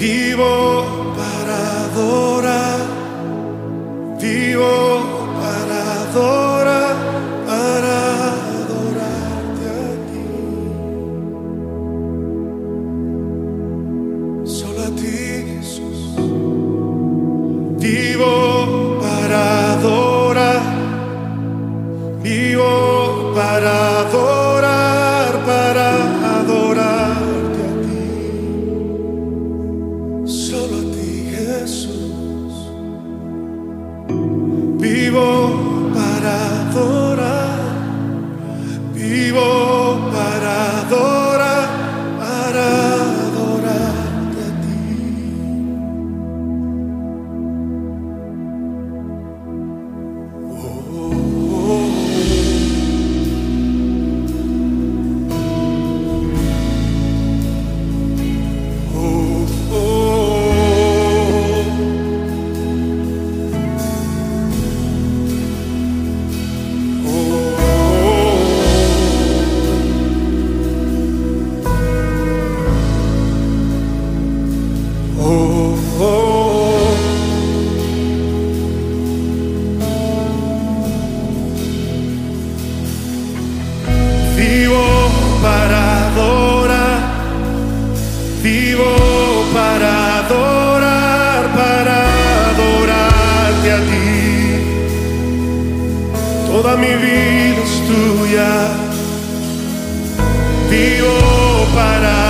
Vivo Vivo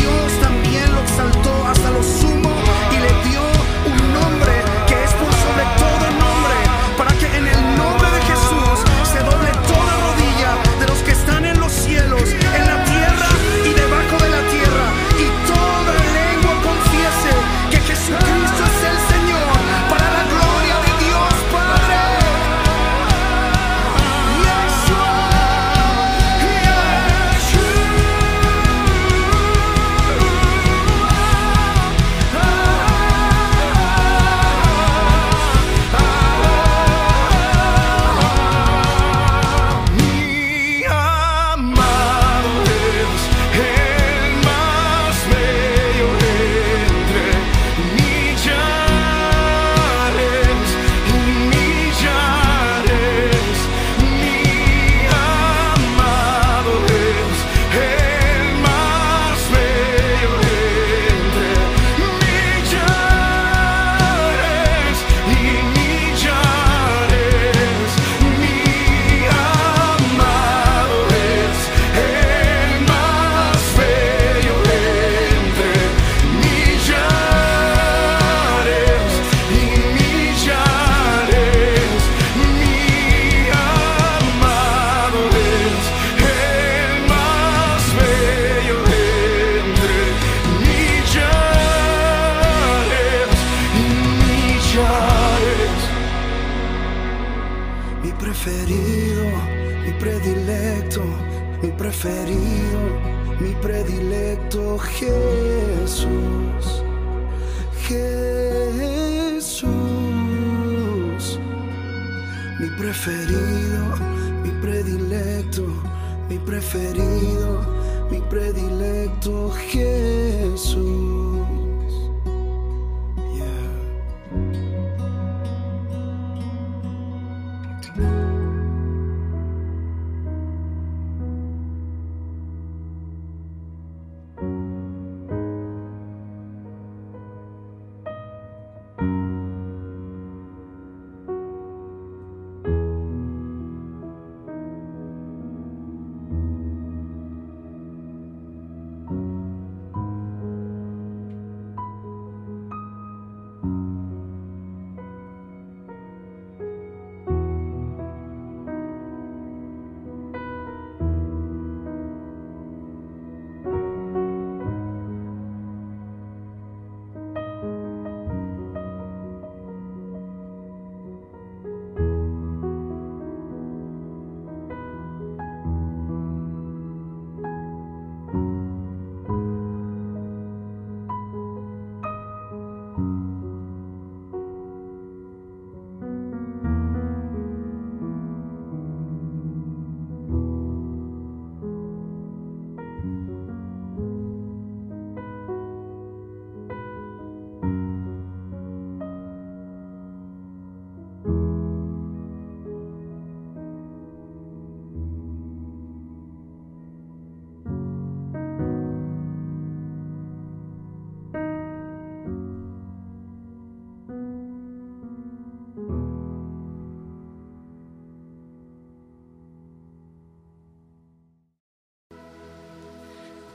Dios también lo exaltó hasta lo sumo y le dio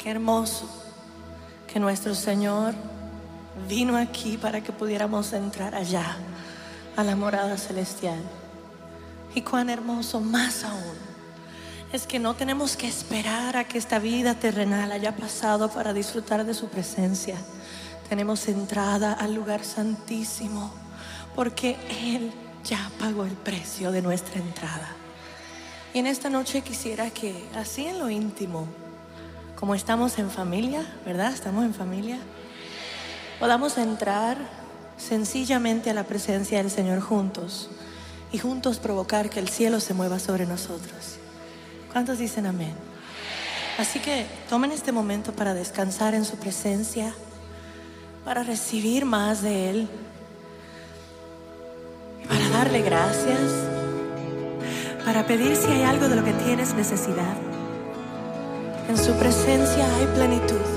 Hermoso que nuestro Señor vino aquí para que pudiéramos entrar allá, a la morada celestial. Y cuán hermoso más aún es que no tenemos que esperar a que esta vida terrenal haya pasado para disfrutar de su presencia. Tenemos entrada al lugar santísimo porque Él ya pagó el precio de nuestra entrada. Y en esta noche quisiera que, así en lo íntimo, como estamos en familia, ¿verdad? Estamos en familia. Podamos entrar sencillamente a la presencia del Señor juntos y juntos provocar que el cielo se mueva sobre nosotros. ¿Cuántos dicen amén? Así que tomen este momento para descansar en su presencia, para recibir más de Él, para darle gracias, para pedir si hay algo de lo que tienes necesidad. En su presencia hay plenitud.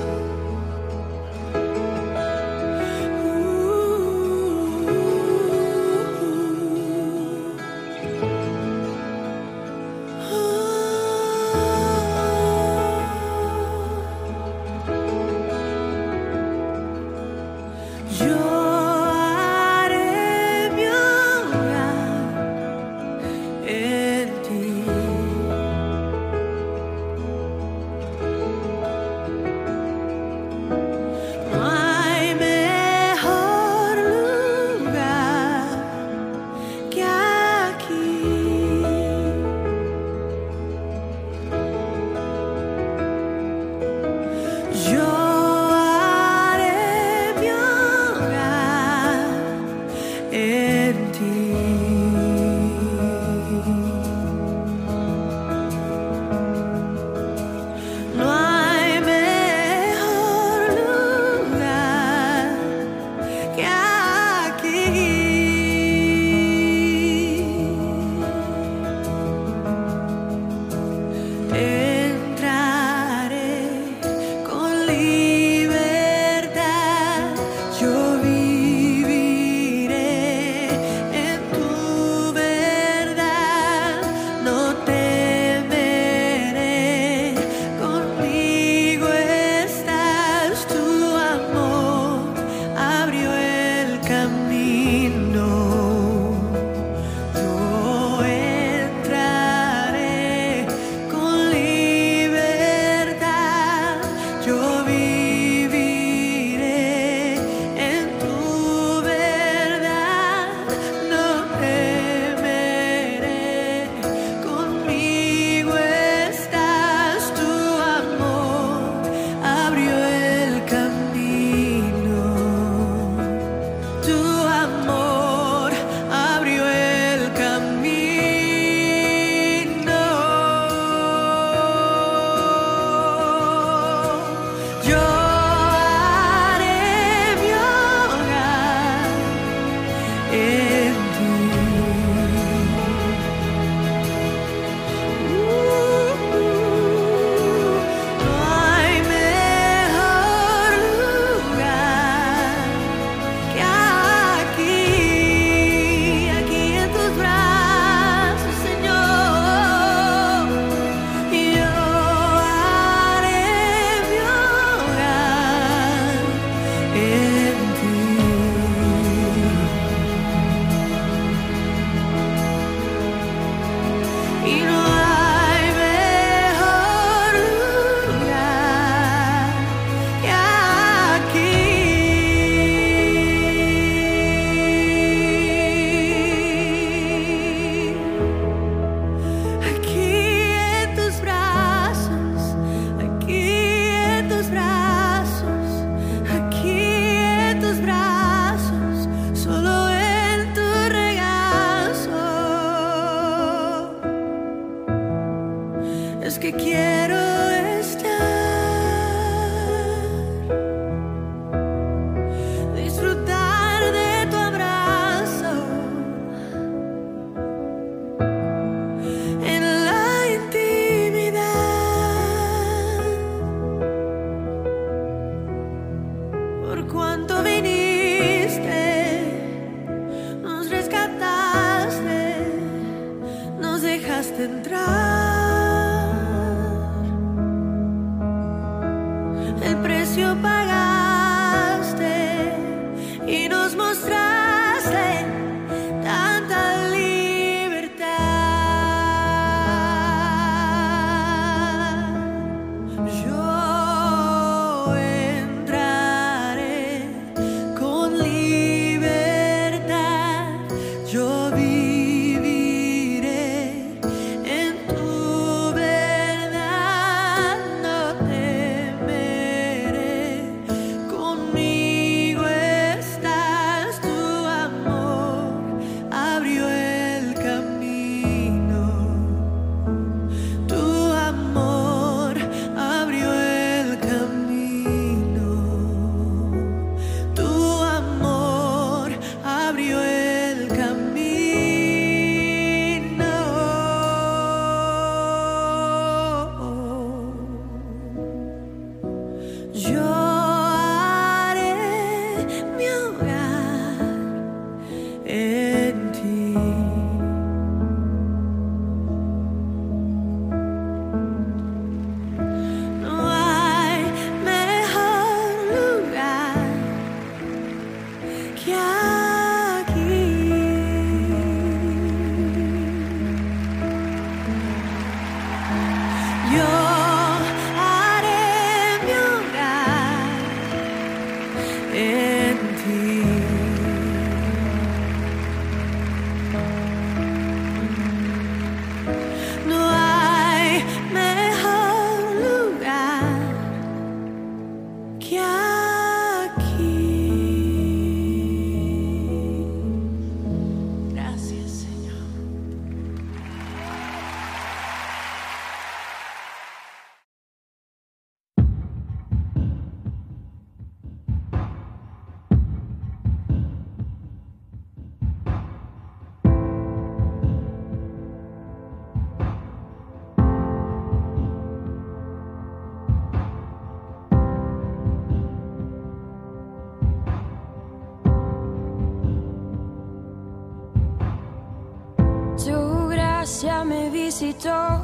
Gracia me visitó,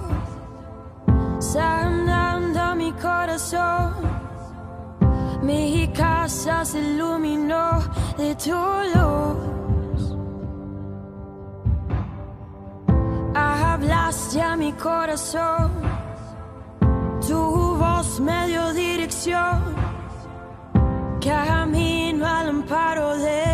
sanando mi corazón. Mi casa se iluminó de tu luz. Hablaste a mi corazón, tu voz me dio dirección. Camino al amparo de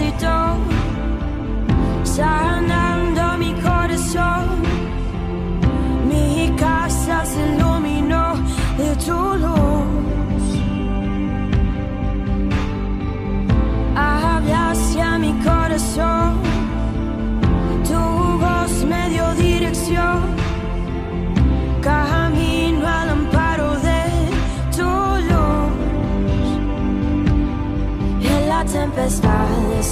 Visitó, sanando mi corazón. Mi casa se iluminó de tu luz.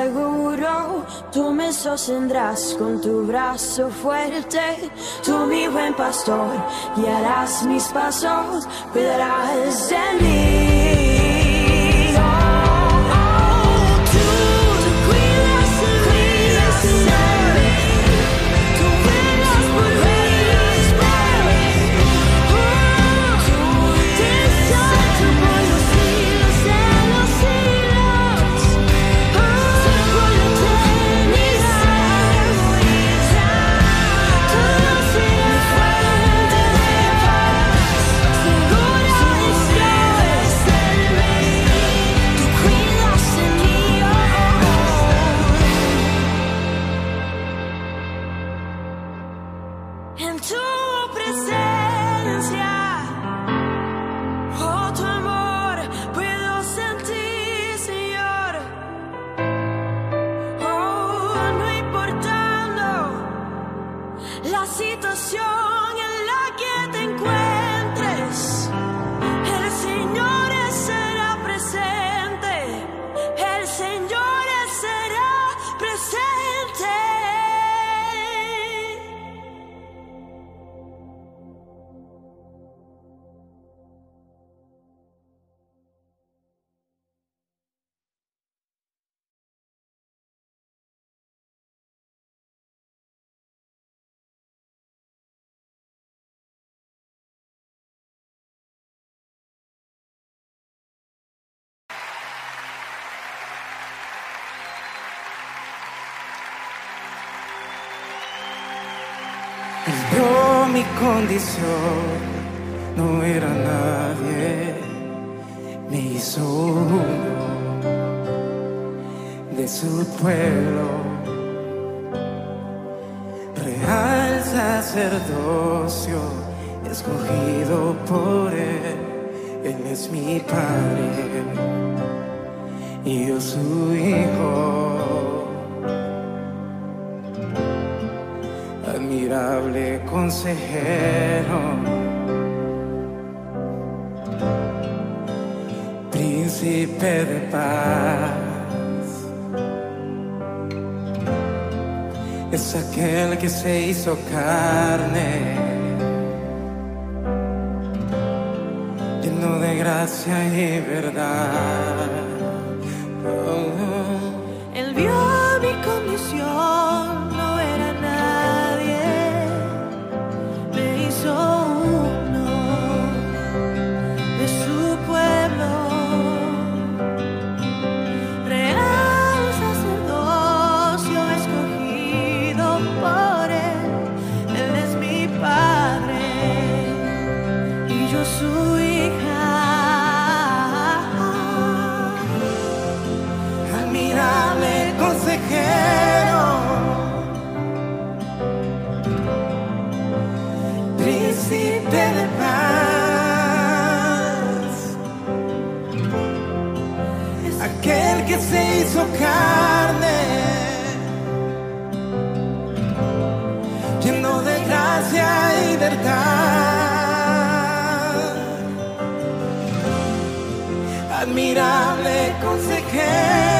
Seguro, tú me sostendrás con tu brazo fuerte, tú mi buen pastor, guiarás mis pasos, cuidarás de mí. Vio mi condición, no era nadie, me hizo uno de su pueblo, real sacerdocio, escogido por él, él es mi padre y yo su hijo. Admirable consejero, príncipe de paz. Es aquel que se hizo carne, lleno de gracia y verdad. Oh. Él vio mi condición, hizo carne, lleno de gracia y verdad. Admirable consejero,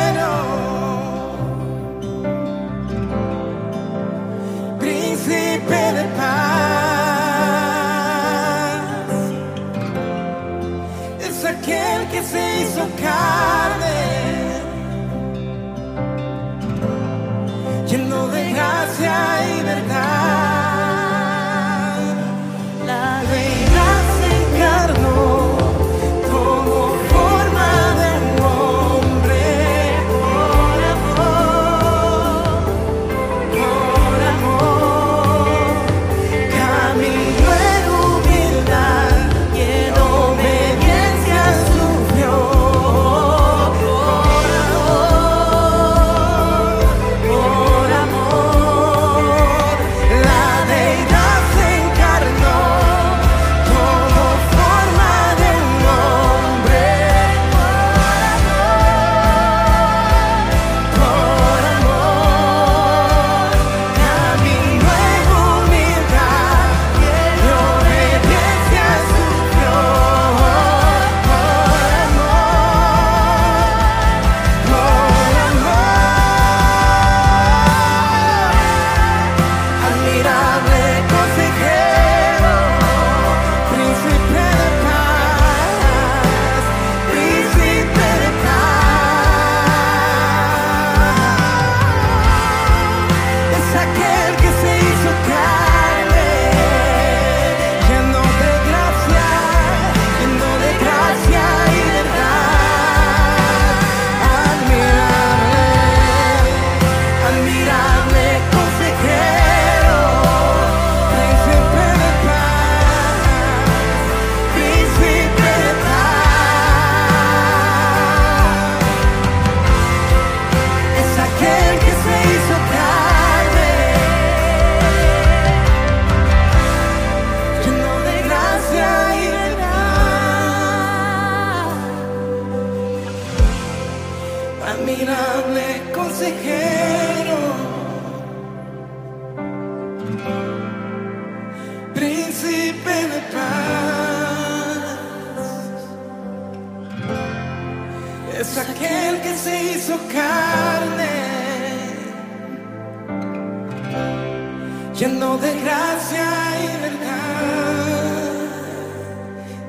lleno de gracia y verdad.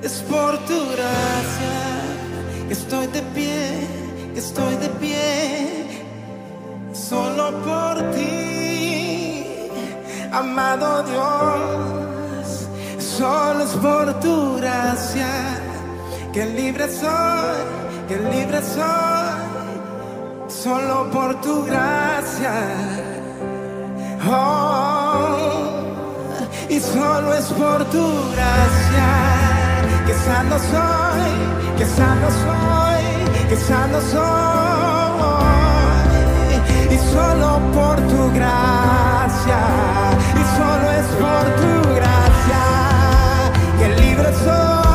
Es por tu gracia que estoy de pie, que estoy de pie, solo por ti, amado Dios. Solo es por tu gracia que libre soy, que libre soy, solo por tu gracia. Oh, y solo es por tu gracia que sano soy, que sano soy, que sano soy. Y solo por tu gracia, y solo es por tu gracia que libre soy.